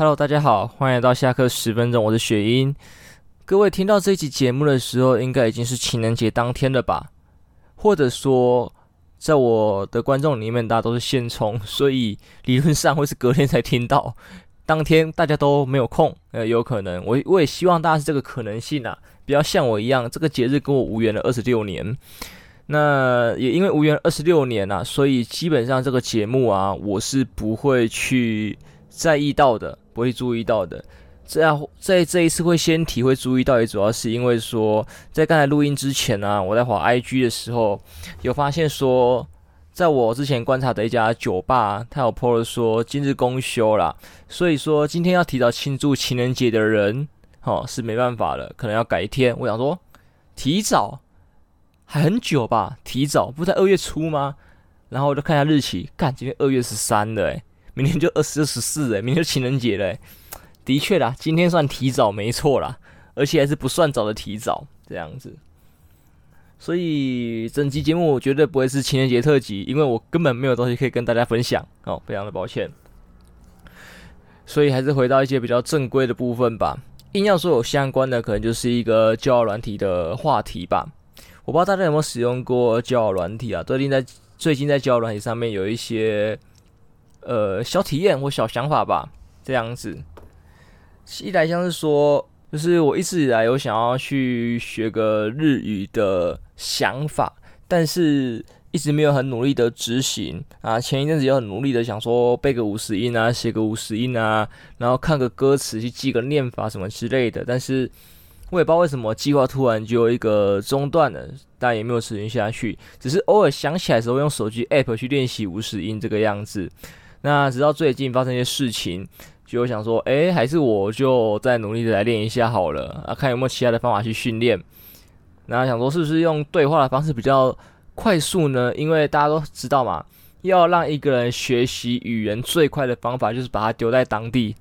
Hello，大家好，欢迎来到下课十分钟，我是雪英。各位听到这期节目的时候，应该已经是情人节当天了吧？或者说，在我的观众里面，大家都是现充，所以理论上会是隔天才听到。当天大家都没有空，呃，有可能。我我也希望大家是这个可能性啊，不要像我一样，这个节日跟我无缘了二十六年。那也因为无缘二十六年啊，所以基本上这个节目啊，我是不会去在意到的，不会注意到的。这样在这一次会先体会注意到，也主要是因为说，在刚才录音之前啊，我在滑 IG 的时候，有发现说，在我之前观察的一家酒吧，他有 po 了说今日公休啦，所以说今天要提早庆祝情人节的人，哦，是没办法了，可能要改天。我想说，提早。还很久吧，提早不在二月初吗？然后我就看一下日期，干，今天二月十三了，诶，明天就二十十四，诶，明天就情人节了，的确啦，今天算提早没错啦，而且还是不算早的提早，这样子。所以整期节目我绝对不会是情人节特辑，因为我根本没有东西可以跟大家分享，哦，非常的抱歉。所以还是回到一些比较正规的部分吧。硬要说有相关的，可能就是一个交友软体的话题吧。我不知道大家有没有使用过交友软体啊？最近在最近在交友软体上面有一些呃小体验或小想法吧，这样子。一来像是说，就是我一直以来有想要去学个日语的想法，但是一直没有很努力的执行啊。前一阵子也很努力的想说背个五十音啊，写个五十音啊，然后看个歌词去记个念法什么之类的，但是。我也不知道为什么计划突然就一个中断了，但也没有持续下去，只是偶尔想起来的时候用手机 app 去练习五十音这个样子。那直到最近发生一些事情，就想说，哎，还是我就再努力的来练一下好了啊，看有没有其他的方法去训练。那想说是不是用对话的方式比较快速呢？因为大家都知道嘛，要让一个人学习语言最快的方法就是把他丢在当地。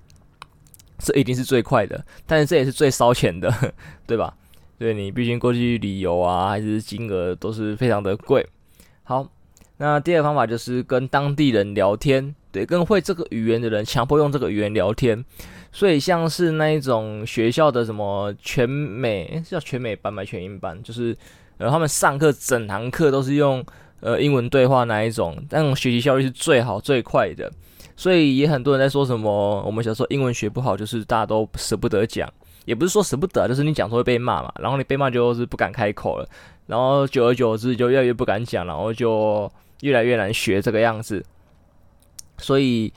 这一定是最快的，但是这也是最烧钱的，对吧？对，你毕竟过去旅游啊，还是金额都是非常的贵。好，那第二个方法就是跟当地人聊天，对，跟会这个语言的人强迫用这个语言聊天。所以像是那一种学校的什么全美，叫全美班吗？全英班，就是呃，他们上课整堂课都是用呃英文对话那一种，那种学习效率是最好最快的。所以也很多人在说什么，我们小时候英文学不好，就是大家都舍不得讲，也不是说舍不得，就是你讲说会被骂嘛，然后你被骂就是不敢开口了，然后久而久之就越来越不敢讲，然后就越来越难学这个样子。所以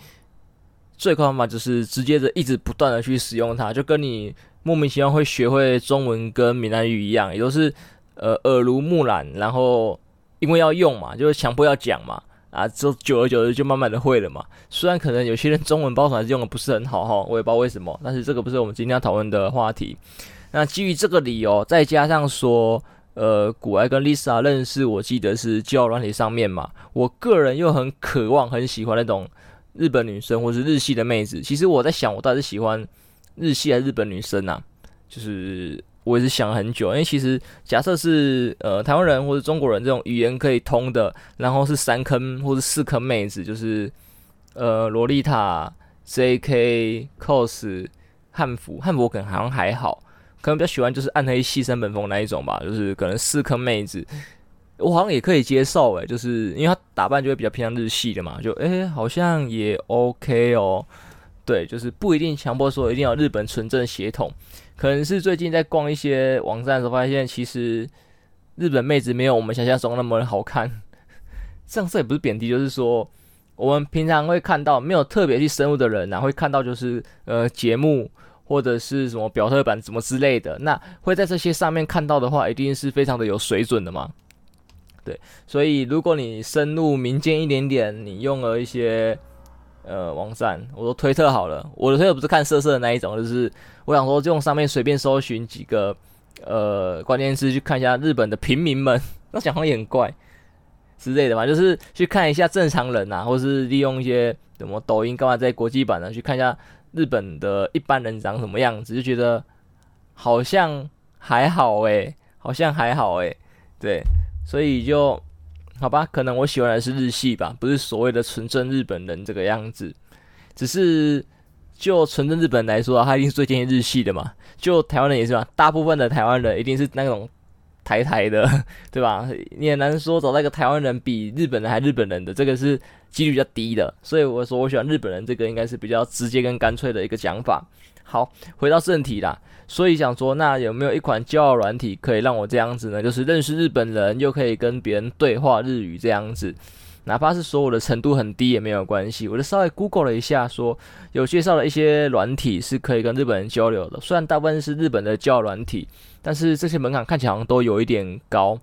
最快方法就是直接的一直不断的去使用它，就跟你莫名其妙会学会中文跟闽南语一样，也都是呃耳濡目染，然后因为要用嘛，就是强迫要讲嘛。啊，就久而久之就慢慢的会了嘛。虽然可能有些人中文包还是用的不是很好哈，我也不知道为什么。但是这个不是我们今天要讨论的话题。那基于这个理由，再加上说，呃，古埃跟 Lisa 认识，我记得是交友软体上面嘛。我个人又很渴望、很喜欢那种日本女生或是日系的妹子。其实我在想，我到底是喜欢日系还是日本女生啊？就是。我也是想很久，因为其实假设是呃台湾人或者中国人这种语言可以通的，然后是三坑或者四坑妹子，就是呃洛丽塔、JK、cos、汉服，汉服可能好像还好，可能比较喜欢就是暗黑系三本风那一种吧，就是可能四颗妹子，我好像也可以接受诶，就是因为他打扮就会比较偏向日系的嘛，就诶好像也 OK 哦，对，就是不一定强迫说一定要日本纯正血统。可能是最近在逛一些网站的时候，发现其实日本妹子没有我们想象中那么好看。这样说也不是贬低，就是说我们平常会看到没有特别去深入的人呐、啊，会看到就是呃节目或者是什么表特版什么之类的，那会在这些上面看到的话，一定是非常的有水准的嘛。对，所以如果你深入民间一点点，你用了一些。呃，网站，我说推特好了，我的推特不是看色色的那一种，就是我想说，就用上面随便搜寻几个呃关键词去看一下日本的平民们，那讲话也很怪之类的嘛，就是去看一下正常人呐，或是利用一些什么抖音干嘛在国际版呢，去看一下日本的一般人长什么样子，就觉得好像还好诶、好像还好诶、对，所以就。好吧，可能我喜欢的是日系吧，不是所谓的纯正日本人这个样子。只是就纯正日本来说，他一定是最接近日系的嘛。就台湾人也是嘛，大部分的台湾人一定是那种台台的，对吧？你很难说找到一个台湾人比日本人还日本人的，这个是几率比较低的。所以我说我喜欢日本人，这个应该是比较直接跟干脆的一个讲法。好，回到正题啦。所以想说，那有没有一款交友软体可以让我这样子呢？就是认识日本人，又可以跟别人对话日语这样子，哪怕是说我的程度很低也没有关系。我就稍微 Google 了一下说，有介绍了一些软体是可以跟日本人交流的。虽然大部分是日本的交友软体，但是这些门槛看起来好像都有一点高。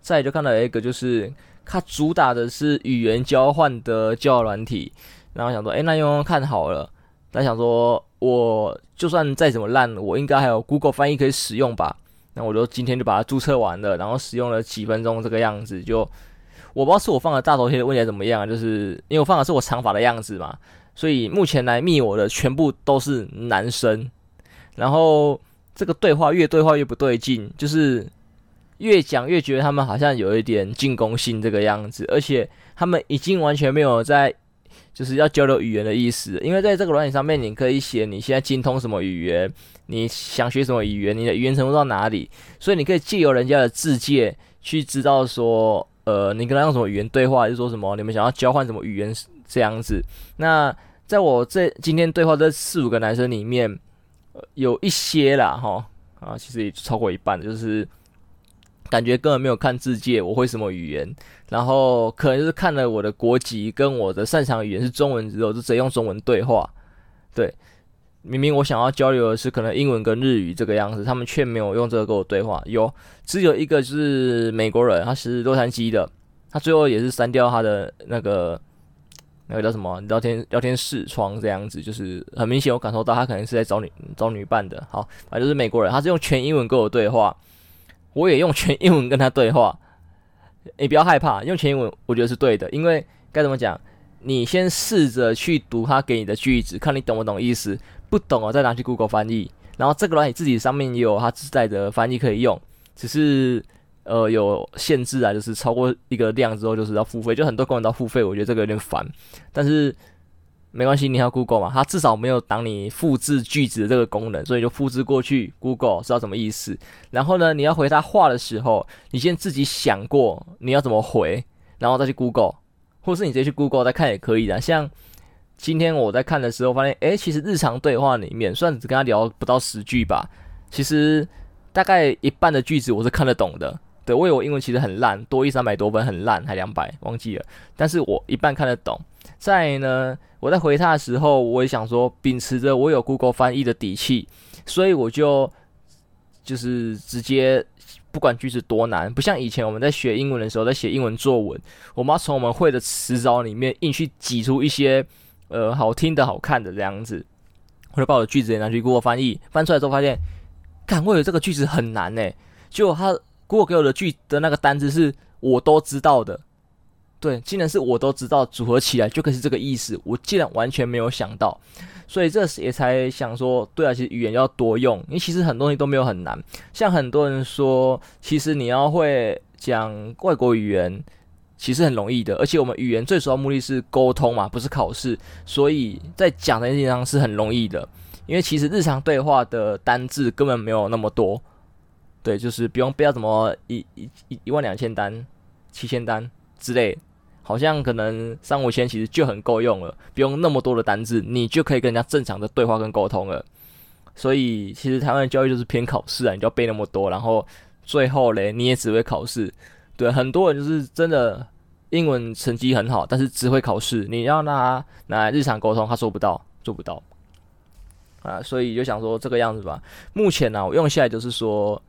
再就看到一个，就是它主打的是语言交换的交友软体，然后想说，哎，那用用看好了。但想说，我就算再怎么烂，我应该还有 Google 翻译可以使用吧？那我就今天就把它注册完了，然后使用了几分钟这个样子，就我不知道是我放的大头贴的问题怎么样？就是因为我放的是我长发的样子嘛，所以目前来密我的全部都是男生，然后这个对话越对话越不对劲，就是越讲越觉得他们好像有一点进攻性这个样子，而且他们已经完全没有在。就是要交流语言的意思，因为在这个软体上面，你可以写你现在精通什么语言，你想学什么语言，你的语言程度到哪里，所以你可以借由人家的自介去知道说，呃，你跟他用什么语言对话，还是说什么你们想要交换什么语言这样子。那在我这今天对话这四五个男生里面，呃，有一些啦，哈，啊，其实也超过一半，就是。感觉根本没有看字界，我会什么语言，然后可能就是看了我的国籍跟我的擅长语言是中文之后，就直接用中文对话。对，明明我想要交流的是可能英文跟日语这个样子，他们却没有用这个跟我对话。有，只有一个就是美国人，他是洛杉矶的，他最后也是删掉他的那个那个叫什么聊天聊天视窗这样子，就是很明显我感受到他可能是在找女找女伴的。好，反正就是美国人，他是用全英文跟我对话。我也用全英文跟他对话，你不要害怕，用全英文我觉得是对的，因为该怎么讲，你先试着去读他给你的句子，看你懂不懂意思，不懂了再拿去 Google 翻译，然后这个软体自己上面也有它自带的翻译可以用，只是呃有限制啊，就是超过一个量之后就是要付费，就很多功能都要付费，我觉得这个有点烦，但是。没关系，你要 Google 嘛，它至少没有挡你复制句子的这个功能，所以就复制过去 Google 知道什么意思。然后呢，你要回他话的时候，你先自己想过你要怎么回，然后再去 Google，或是你直接去 Google 再看也可以的。像今天我在看的时候，发现诶，其实日常对话里面，虽然只跟他聊不到十句吧，其实大概一半的句子我是看得懂的。对，我有英文其实很烂，多一三百多分很烂，还两百忘记了，但是我一半看得懂。再呢，我在回他的时候，我也想说，秉持着我有 Google 翻译的底气，所以我就就是直接不管句子多难，不像以前我们在学英文的时候，在写英文作文，我们要从我们会的词藻里面硬去挤出一些呃好听的好看的这样子，我就把我的句子也拿去 Google 翻译，翻出来之后发现，看，我有这个句子很难诶，就他 Google 给我的句的那个单字是我都知道的。对，竟然是我都知道，组合起来就可以是这个意思。我竟然完全没有想到，所以这时也才想说，对啊，其实语言要多用，因为其实很多东西都没有很难。像很多人说，其实你要会讲外国语言，其实很容易的。而且我们语言最主要目的是沟通嘛，不是考试，所以在讲的地方是很容易的。因为其实日常对话的单字根本没有那么多，对，就是不用不要怎么一一一一万两千单、七千单之类。好像可能三五千其实就很够用了，不用那么多的单字，你就可以跟人家正常的对话跟沟通了。所以其实台湾的教育就是偏考试啊，你就要背那么多，然后最后嘞你也只会考试。对，很多人就是真的英文成绩很好，但是只会考试，你要拿拿来日常沟通，他做不到，做不到。啊，所以就想说这个样子吧。目前呢、我用下来就是说。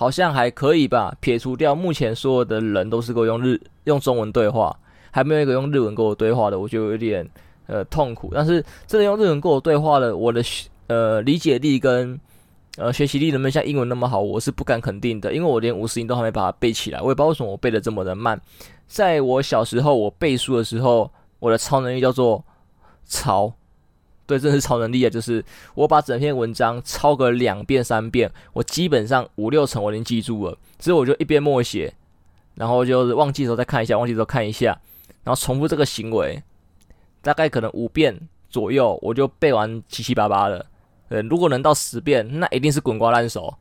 好像还可以吧，撇除掉目前所有的人都是跟我用日用中文对话，还没有一个用日文跟我对话的，我就有点呃痛苦。但是真的用日文跟我对话的，我的呃理解力跟呃学习力能不能像英文那么好，我是不敢肯定的，因为我连五十音都还没把它背起来，我也不知道为什么我背的这么的慢。在我小时候我背书的时候，我的超能力叫做抄。对，这是超能力啊！就是我把整篇文章抄个两遍、三遍，我基本上五六成我已经记住了。之后我就一边默写，然后就是忘记的时候再看一下，忘记的时候看一下，然后重复这个行为，大概可能五遍左右，我就背完七七八八了。呃，如果能到十遍，那一定是滚瓜烂熟，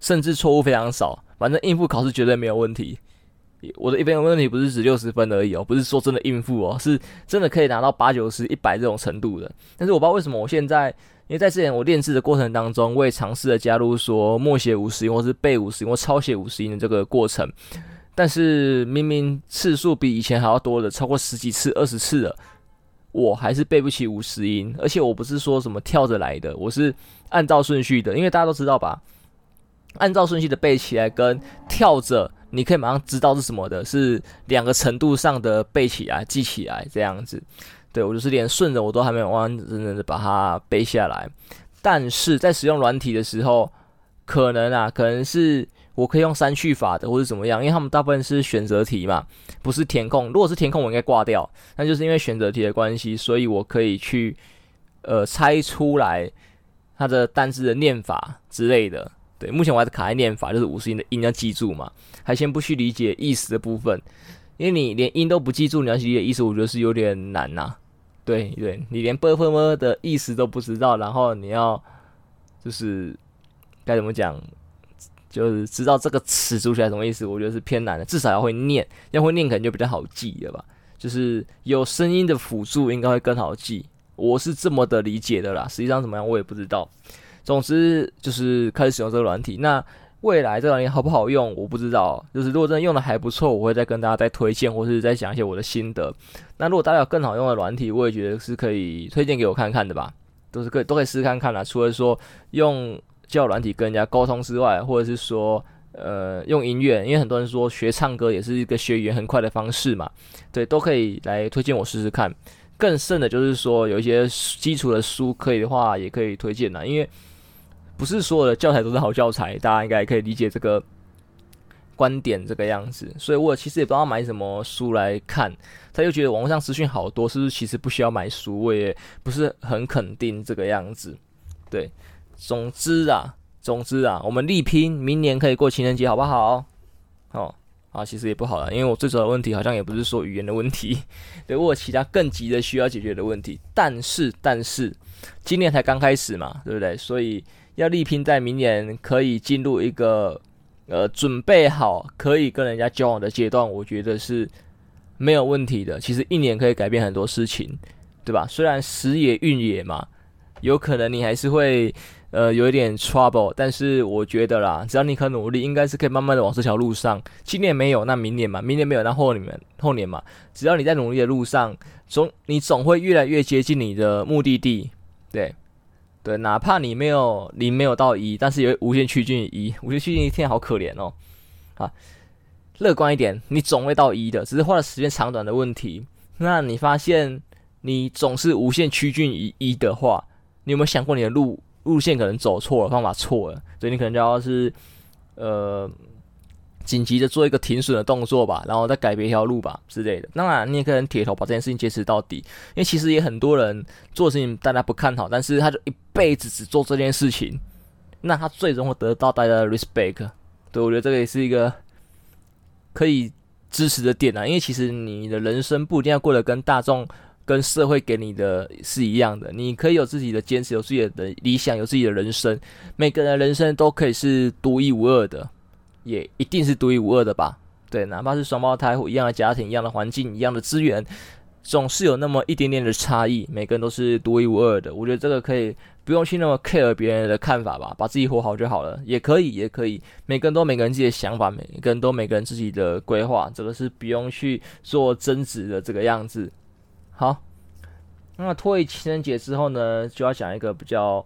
甚至错误非常少，反正应付考试绝对没有问题。我的一分问题不是指六十分而已哦，不是说真的应付哦，是真的可以拿到八九十、一百这种程度的。但是我不知道为什么我现在，因为在之前我练字的过程当中，我也尝试了加入说默写五十音，或是背五十音，或抄写五十音的这个过程。但是明明次数比以前还要多的，超过十几次、二十次了，我还是背不起五十音。而且我不是说什么跳着来的，我是按照顺序的，因为大家都知道吧，按照顺序的背起来跟跳着。你可以马上知道是什么的，是两个程度上的背起来、记起来这样子。对，我就是连顺着我都还没有完完整整的把它背下来。但是在使用软体的时候，可能啊，可能是我可以用删去法的，或者怎么样，因为他们大部分是选择题嘛，不是填空。如果是填空，我应该挂掉。那就是因为选择题的关系，所以我可以去呃猜出来它的单字的念法之类的。对，目前我还是卡在念法，就是五十音的音要记住嘛，还先不去理解意思的部分，因为你连音都不记住，你要去理解意思，我觉得是有点难呐、对对，你连 ㄅ 分 ㄇ 的意思都不知道，然后你要就是该怎么讲，就是知道这个词组起来什么意思，我觉得是偏难的，至少要会念，要会念可能就比较好记了吧。就是有声音的辅助应该会更好记，我是这么的理解的啦。实际上怎么样我也不知道。总之就是开始使用这个软体。那未来这个软体好不好用，我不知道。就是如果真的用的还不错，我会再跟大家再推荐，或是再讲一些我的心得。那如果大家有更好用的软体，我也觉得是可以推荐给我看看的吧。都是可以都可以试试看看啦。除了说用教软体跟人家沟通之外，或者是说呃用音乐，因为很多人说学唱歌也是一个学语言很快的方式嘛。对，都可以来推荐我试试看。更甚的就是说有一些基础的书可以的话，也可以推荐啦，因为。不是所有的教材都是好教材，大家应该可以理解这个观点这个样子。所以我其实也不知道买什么书来看，他又觉得网络上资讯好多，是不是其实不需要买书？我也不是很肯定这个样子。对，总之啊，总之啊，我们力拼明年可以过情人节，好不好？哦，啊，其实也不好了，因为我最主要的问题好像也不是说语言的问题，对，我有其他更急的需要解决的问题。但是，但是今年才刚开始嘛，对不对？所以。要力拼在明年可以进入一个呃准备好可以跟人家交往的阶段，我觉得是没有问题的。其实一年可以改变很多事情，对吧？虽然时也运也嘛，有可能你还是会呃有一点 trouble，但是我觉得啦，只要你肯努力，应该是可以慢慢的往这条路上。今年没有，那明年嘛，明年没有，那后年后年嘛，只要你在努力的路上，总你总会越来越接近你的目的地，对。对，哪怕你没有零没有到一，但是也无限趋近于一，无限趋近于一，天好可怜哦。啊，乐观一点，你总会到一的，只是花的时间长短的问题。那你发现你总是无限趋近于一的话，你有没有想过你的路路线可能走错了，方法错了？所以你可能就要是呃。紧急的做一个停损的动作吧，然后再改别一条路吧之类的。当然，你也可以很铁头把这件事情坚持到底，因为其实也很多人做事情大家不看好，但是他就一辈子只做这件事情，那他最终会得到大家的 respect。对，我觉得这个也是一个可以支持的点啊，因为其实你的人生不一定要过得跟大众、跟社会给你的是一样的，你可以有自己的坚持，有自己的理想，有自己的人生。每个人的人生都可以是独一无二的。也一定是独一无二的吧？对，哪怕是双胞胎或一样的家庭、一样的环境、一样的资源，总是有那么一点点的差异。每个人都是独一无二的。我觉得这个可以不用去那么 care 别人的看法吧，把自己活好就好了。也可以，也可以。每个人都每个人自己的想法，每个人都每个人自己的规划，这个是不用去做争执的这个样子。好，那脱离情人节之后呢，就要讲一个比较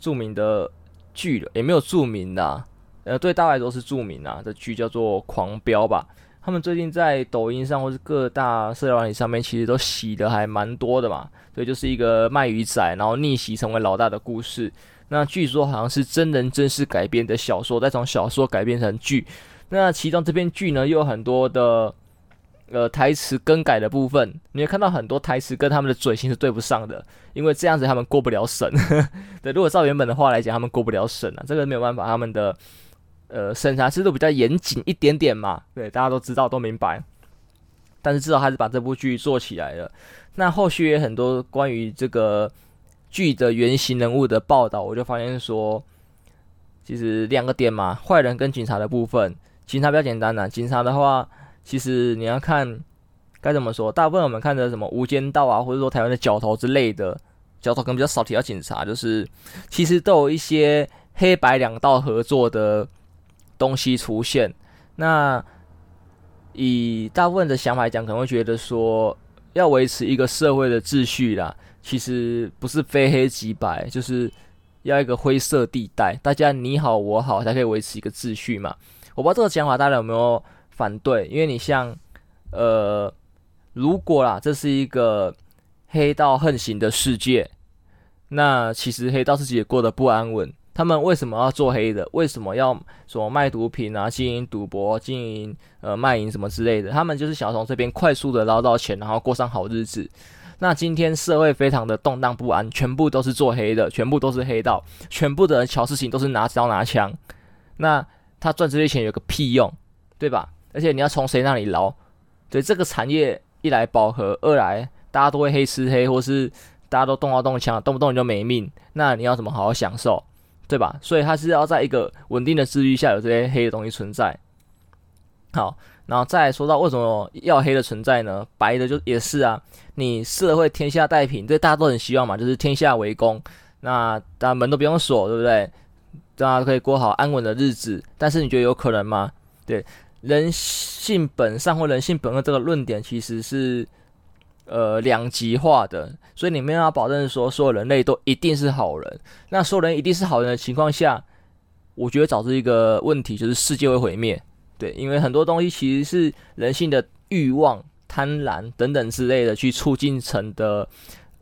著名的剧了，也没有著名的。呃，对大家来说是著名啊，这剧叫做《狂飙》吧？他们最近在抖音上或是各大社交媒体上面，其实都洗的还蛮多的嘛。所以就是一个卖鱼仔，然后逆袭成为老大的故事。那据说好像是真人真事改编的小说，再从小说改编成剧。那其中这篇剧呢，又有很多的呃台词更改的部分。你会看到很多台词跟他们的嘴型是对不上的，因为这样子他们过不了审。对，如果照原本的话来讲，他们过不了审啊，这个没有办法，他们的。呃，审查制度比较严谨一点点嘛，对，大家都知道，都明白。但是至少还是把这部剧做起来了。那后续也很多关于这个剧的原型人物的报道，我就发现说，其实两个点嘛，坏人跟警察的部分，警察比较简单呐、警察的话，其实你要看该怎么说，大部分我们看的什么《无间道》啊，或者说台湾的角头之类的，角头可能比较少提到警察，就是其实都有一些黑白两道合作的东西出现。那以大部分的想法来讲，可能会觉得说，要维持一个社会的秩序啦，其实不是非黑即白，就是要一个灰色地带，大家你好我好才可以维持一个秩序嘛。我不知道这个讲法大家有没有反对？因为你像，呃，如果啦，这是一个黑道横行的世界，那其实黑道自己也过得不安稳。他们为什么要做黑的？为什么要什么卖毒品啊、经营赌博、经营呃卖淫什么之类的？他们就是想从这边快速的捞到钱，然后过上好日子。那今天社会非常的动荡不安，全部都是做黑的，全部都是黑道，全部的人乔事情都是拿刀拿枪。那他赚这些钱有个屁用，对吧？而且你要从谁那里捞？对这个产业一来饱和，二来大家都会黑吃黑，或是大家都动刀动枪，动不动你就没命，那你要怎么好好享受？对吧？所以它是要在一个稳定的秩序下有这些黑的东西存在。好，然后再说到为什么要黑的存在呢？白的就也是啊。你社会天下太平，对大家都很希望嘛，就是天下为公，那大家门都不用锁，对不对？大家可以过好安稳的日子。但是你觉得有可能吗？对，人性本善或人性本恶这个论点其实是。呃，两极化的，所以你没有保证说所有人类都一定是好人。那所有人一定是好人的情况下，我觉得导致一个问题就是世界会毁灭。对，因为很多东西其实是人性的欲望、贪婪等等之类的去促进成的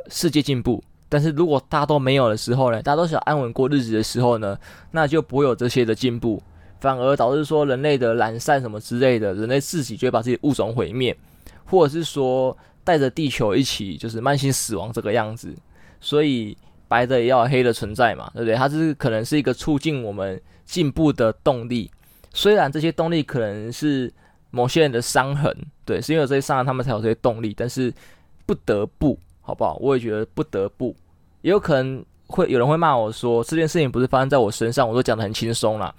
世界进步。但是如果大家都没有的时候呢，大家都想安稳过日子的时候呢，那就不会有这些的进步，反而导致说人类的懒散什么之类的，人类自己就会把自己物种毁灭，或者是说。带着地球一起就是慢性死亡这个样子，所以白的也要黑的存在嘛，对不对？它是可能是一个促进我们进步的动力，虽然这些动力可能是某些人的伤痕，对，是因为这些伤痕他们才有这些动力，但是不得不，好不好？我也觉得不得不，也有可能会有人会骂我说这件事情不是发生在我身上，我都讲得很轻松啦，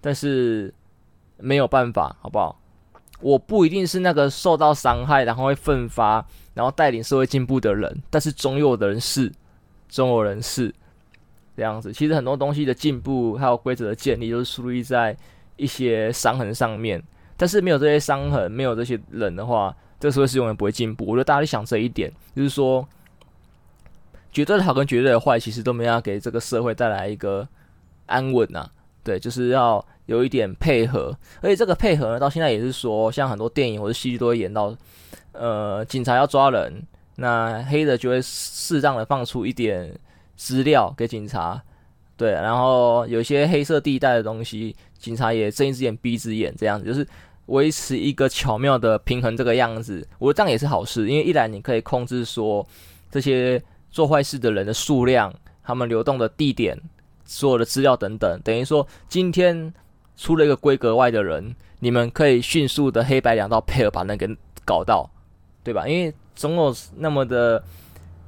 但是没有办法，好不好？我不一定是那个受到伤害，然后会奋发，然后带领社会进步的人，但是总有人是，总有人是这样子。其实很多东西的进步还有规则的建立，都是树立在一些伤痕上面。但是没有这些伤痕，没有这些人的话，这个社会是永远不会进步。我觉得大家想这一点，就是说，绝对的好跟绝对的坏，其实都没有给这个社会带来一个安稳呐。对，就是要。有一点配合，而且这个配合呢，到现在也是说，像很多电影或者戏剧都会演到，呃，警察要抓人，那黑的就会适当的放出一点资料给警察，对，然后有些黑色地带的东西，警察也睁一只眼闭一只眼，这样子就是维持一个巧妙的平衡，这个样子，我这样也是好事，因为一来你可以控制说这些做坏事的人的数量，他们流动的地点，所有的资料等等，等于说今天。出了一个规格外的人，你们可以迅速的黑白两道配合把人给搞到，对吧？因为总有那么的，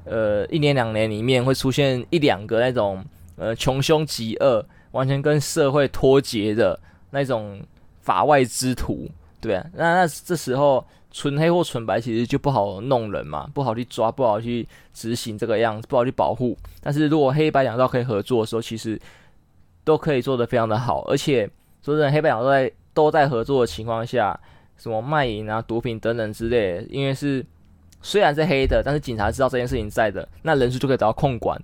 呃，一年两年里面会出现一两个那种，呃，穷凶极恶、完全跟社会脱节的那种法外之徒，对啊，那那这时候纯黑或纯白其实就不好弄人嘛，不好去抓，不好去执行这个样子，不好去保护。但是如果黑白两道可以合作的时候，其实都可以做得非常的好，而且。说真的，黑白两道在都在合作的情况下，什么卖淫啊、毒品等等之类的，因为是虽然是黑的，但是警察知道这件事情在的，那人数就可以得到控管，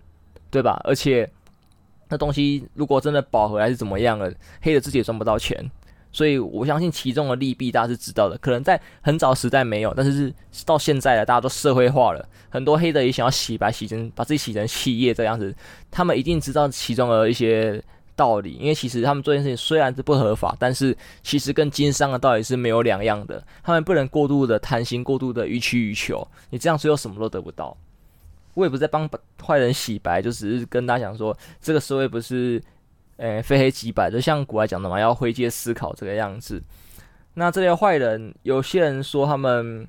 对吧？而且那东西如果真的饱和还是怎么样了，黑的自己也赚不到钱，所以我相信其中的利弊大家是知道的。可能在很早时代没有，但是是到现在了，大家都社会化了，很多黑的也想要洗白、洗成把自己洗成企业这样子，他们一定知道其中的一些。道理，因为其实他们做这件事情虽然是不合法，但是其实跟经商的道理是没有两样的。他们不能过度的贪心，过度的予取予求，你这样最后什么都得不到。我也不是在帮坏人洗白，就只是跟大家讲说，这个社会不是，呃，非黑即白，就像古来讲的嘛，要灰阶思考这个样子。那这些坏人，有些人说他们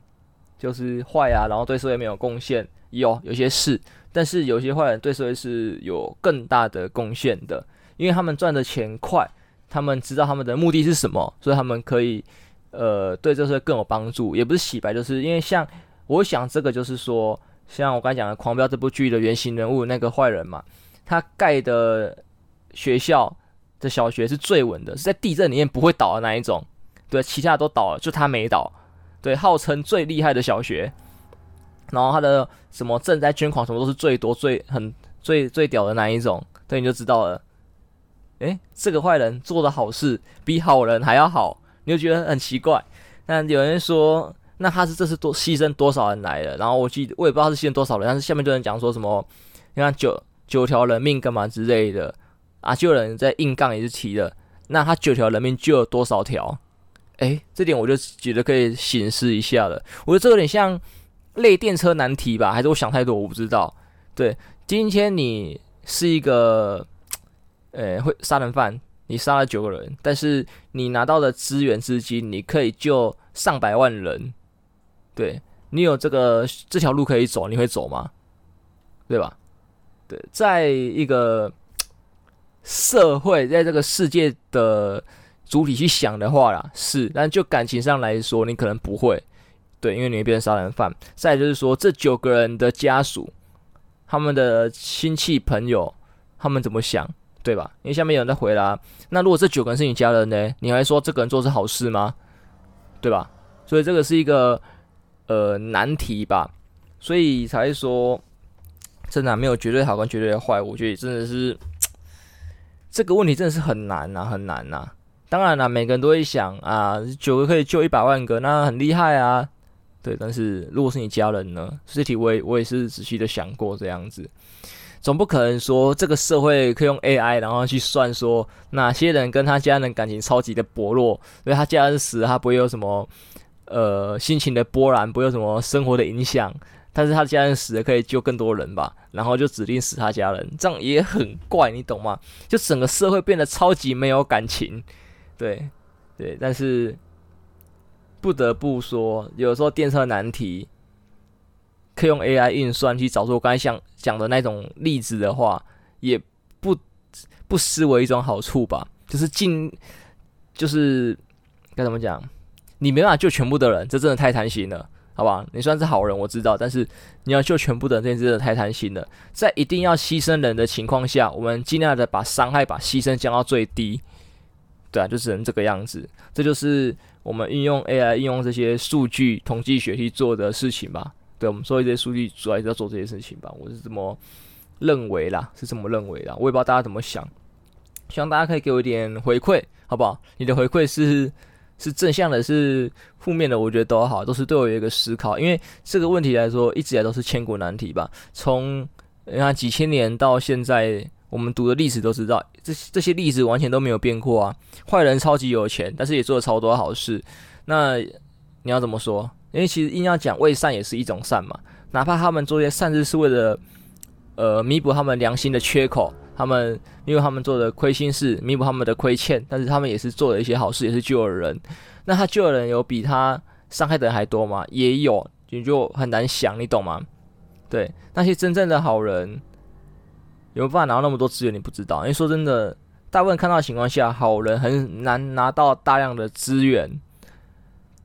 就是坏啊，然后对社会没有贡献。有有些是，但是有些坏人对社会是有更大的贡献的，因为他们赚的钱快，他们知道他们的目的是什么，所以他们可以呃对这社会更有帮助。也不是洗白，就是因为像我想这个就是说，像我刚才讲的《狂飙》这部剧的原型人物那个坏人嘛，他盖的学校的小学是最稳的，是在地震里面不会倒的那一种。对，其他都倒了，就他没倒。对，号称最厉害的小学，然后他的什么赈灾捐款什么都是最多、最很最最屌的那一种，对，你就知道了。诶，这个坏人做的好事比好人还要好，你就觉得很奇怪。但有人说，那他是这是多牺牲多少人来的？然后我记得我也不知道是牺牲多少人，但是下面就能讲说什么，你看九九条人命干嘛之类的啊，就有人在硬杠也是提的，那他九条人命救了多少条？诶，这点我就觉得可以省思一下了。我觉得这有点像类电车难题吧，还是我想太多？我不知道。对，今天你是一个，呃，会杀人犯，你杀了九个人，但是你拿到的资源资金，你可以救上百万人。对，你有这个这条路可以走，你会走吗？对吧？对，在一个社会，在这个世界的。主体去想的话啦，是，但就感情上来说，你可能不会，对，因为你会变成杀人犯。再就是说，这九个人的家属，他们的亲戚朋友，他们怎么想，对吧？因为下面有人在回答，那如果这九个人是你家人呢？你还说这个人做是好事吗？对吧？所以这个是一个呃难题吧，所以才说，真的、没有绝对好跟绝对的坏，我觉得真的是这个问题真的是很难呐、啊，很难呐、啊。当然了，每个人都会想啊，九个可以救一百万个，那很厉害啊。对，但是如果是你家人呢？这题我也我也是仔细的想过这样子，总不可能说这个社会可以用 AI 然后去算说哪些人跟他家人感情超级的薄弱，所以他家人死他不会有什么呃心情的波澜，不会有什么生活的影响，但是他家人死了可以救更多人吧，然后就指定死他家人，这样也很怪，你懂吗？就整个社会变得超级没有感情。对，对，但是不得不说，有时候电车难题可以用 AI 运算去找出我刚才想讲的那种例子的话，也不不失为一种好处吧。就是尽，就是该怎么讲，你没办法救全部的人，这真的太贪心了，好吧？你算是好人，我知道，但是你要救全部的人，这真的太贪心了。在一定要牺牲人的情况下，我们尽量的把伤害、把牺牲降到最低。对啊，就只能这个样子。这就是我们运用 AI、应用这些数据统计学去做的事情吧。对，我们所有这些数据主要是要做这些事情吧。我是这么认为啦，是这么认为啦。我也不知道大家怎么想，希望大家可以给我一点回馈，好不好？你的回馈是是正向的，是负面的，我觉得都好，都是对我有一个思考。因为这个问题来说，一直以来都是千古难题吧。从你看几千年到现在。我们读的历史都知道，这这些历史完全都没有变过啊。坏人超级有钱，但是也做了超多好事。那你要怎么说？因为其实硬要讲，为善也是一种善嘛。哪怕他们做些善事是为了，呃，弥补他们良心的缺口，他们因为他们做的亏心事，弥补他们的亏欠，但是他们也是做了一些好事，也是救了人。那他救的人有比他伤害的人还多吗？也有，你就很难想，你懂吗？对，那些真正的好人。有没有办法拿到那么多资源？你不知道，因为说真的，大部分看到的情况下，好人很难拿到大量的资源，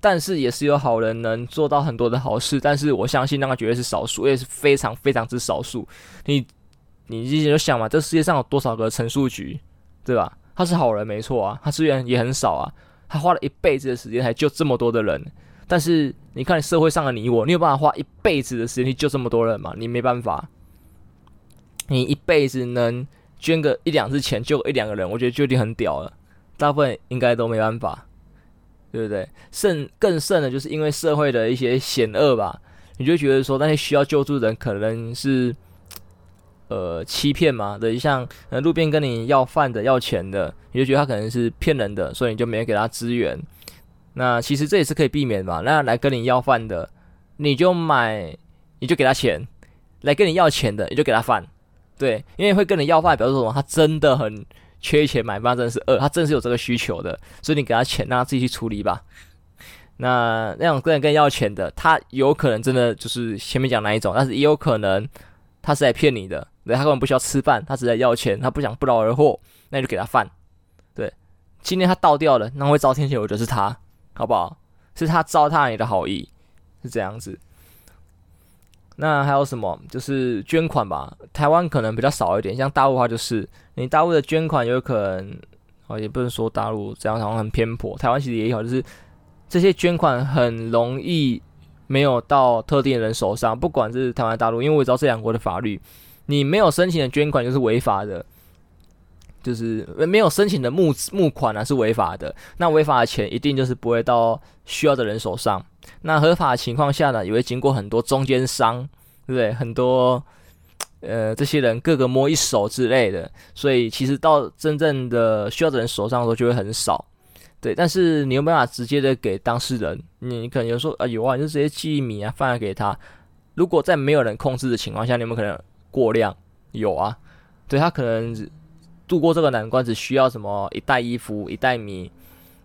但是也是有好人能做到很多的好事。但是我相信那个绝对是少数，也是非常非常之少数。你你之前就想嘛，这世界上有多少个陈树菊，对吧？他是好人没错啊，他资源也很少啊，他花了一辈子的时间才救这么多的人。但是你看社会上的你我，你有办法花一辈子的时间去救这么多人吗？你没办法。你一辈子能捐个一两次钱救一两个人，我觉得就已经很屌了。大部分应该都没办法，对不对？甚更甚的，就是因为社会的一些险恶吧，你就觉得说那些需要救助的人可能是呃欺骗嘛，对，像呃路边跟你要饭的、要钱的，你就觉得他可能是骗人的，所以你就没有给他资源。那其实这也是可以避免嘛？那来跟你要饭的，你就买，你就给他钱；来跟你要钱的，你就给他饭。对，因为会跟你要饭，表示什么？他真的很缺钱买饭，真的是饿，他真的是有这个需求的，所以你给他钱，让他自己去处理吧。那那种跟人跟要钱的，他有可能真的就是前面讲那一种，但是也有可能他是来骗你的，对，他根本不需要吃饭，他只在要钱，他不想不劳而获，那你就给他饭。对，今天他倒掉了，那会遭天谴，我觉得是他，好不好？是他糟蹋你的好意，是这样子。那还有什么？就是捐款吧，台湾可能比较少一点，像大陆的话，就是你大陆的捐款有可能，哦，也不能说大陆这样好像很偏颇，台湾其实也有，就是。这些捐款很容易没有到特定人手上，不管是台湾、大陆，因为我知道这两国的法律，你没有申请的捐款就是违法的，就是没有申请的募募款啊是违法的。那违法的钱一定就是不会到需要的人手上。那合法情况下呢，也会经过很多中间商，对不对？很多呃这些人各个摸一手之类的，所以其实到真正的需要的人手上的时候就会很少。对，但是你有没有办法直接的给当事人？你可能有说啊有啊，你就直接寄米啊饭啊给他。如果在没有人控制的情况下，你有没有可能过量？有啊，对他可能度过这个难关只需要什么一袋衣服、一袋米，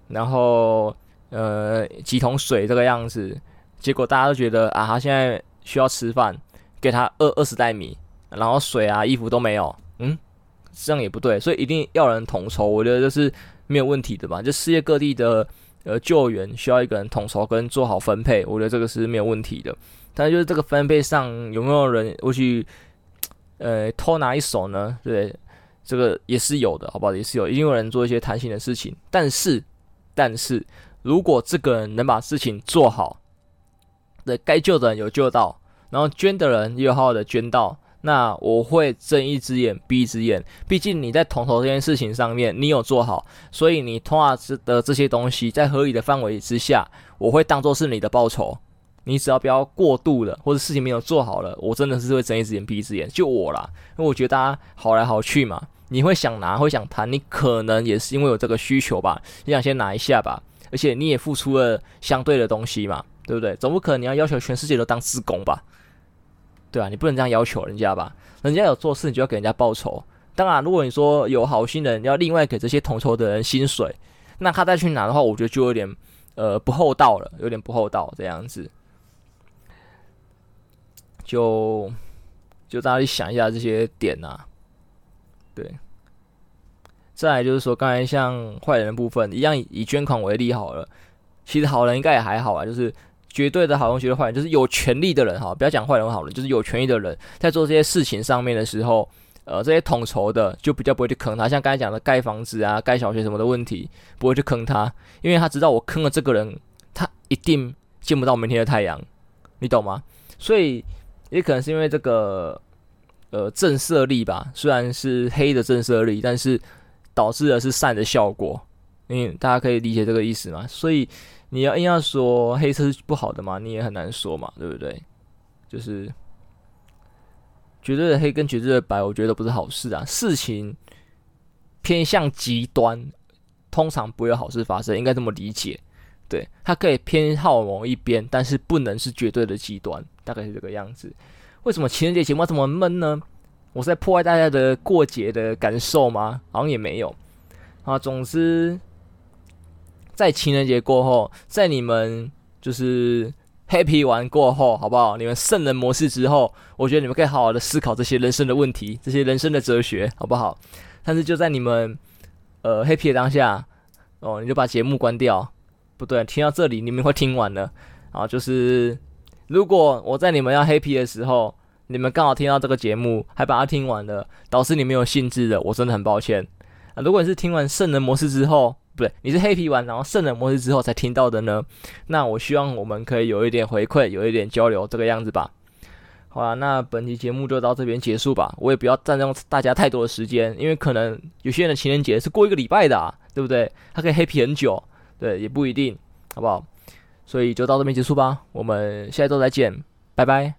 然后呃几桶水这个样子。结果大家都觉得啊，他现在需要吃饭，给他二二十袋米，然后水啊衣服都没有，嗯，这样也不对，所以一定要人统筹。我觉得就是。没有问题的吧？就世界各地的呃救援需要一个人统筹跟做好分配，我觉得这个是没有问题的。但就是这个分配上有没有人会去呃偷拿一手呢？对，这个也是有的，好不好？也是有，一定有人做一些贪心的事情。但是，但是如果这个人能把事情做好，对，该救的人有救到，然后捐的人也有好好的捐到。那我会睁一只眼闭一只眼，毕竟你在统筹这件事情上面，你有做好，所以你通话的这些东西在合理的范围之下，我会当做是你的报酬。你只要不要过度了，或者事情没有做好了，我真的是会睁一只眼闭一只眼。就我啦，因为我觉得大家好来好去嘛，你会想拿，会想谈，你可能也是因为有这个需求吧，你想先拿一下吧，而且你也付出了相对的东西嘛，对不对？总不可能你要要求全世界都当志工吧？对啊，你不能这样要求人家吧？人家有做事，你就要给人家报酬。当然，如果你说有好心人要另外给这些统筹的人薪水，那他再去拿的话，我觉得就有点呃不厚道了，有点不厚道这样子。就就大家去想一下这些点啊。对，再来就是说，刚才像坏人的部分一样，以捐款为例好了。其实好人应该也还好啊，就是。绝对的好人，绝对坏人，就是有权利的人哈，不要讲坏人好人，就是有权利的人，在做这些事情上面的时候，呃，这些统筹的就比较不会去坑他，像刚才讲的盖房子啊、盖小学什么的问题，不会去坑他，因为他知道我坑了这个人，他一定见不到明天的太阳，你懂吗？所以也可能是因为这个呃震慑力吧，虽然是黑的震慑力，但是导致的是善的效果，因为大家可以理解这个意思吗？所以。你要硬要说黑车是不好的嘛，你也很难说嘛，对不对？就是绝对的黑跟绝对的白，我觉得不是好事啊。事情偏向极端，通常不会有好事发生，应该这么理解。对，它可以偏好某一边，但是不能是绝对的极端，大概是这个样子。为什么情人节节目这么闷呢？我是在破坏大家的过节的感受吗？好像也没有啊。总之。在情人节过后，在你们就是 happy 完过后，好不好？你们圣人模式之后，我觉得你们可以好好的思考这些人生的问题，这些人生的哲学，好不好？但是就在你们呃 happy 的当下，哦，你就把节目关掉，不对，听到这里你们会听完了啊。就是如果我在你们要黑皮的时候，你们刚好听到这个节目，还把它听完了，导致你没有兴致的，我真的很抱歉啊。如果你是听完圣人模式之后，不对，你是黑皮完，然后圣人模式之后才听到的呢？那我希望我们可以有一点回馈，有一点交流，这个样子吧。好啦，那本期节目就到这边结束吧。我也不要占用大家太多的时间，因为可能有些人的情人节是过一个礼拜的啊，对不对？他可以黑皮很久，对，也不一定，好不好？所以就到这边结束吧。我们下一周再见，拜拜。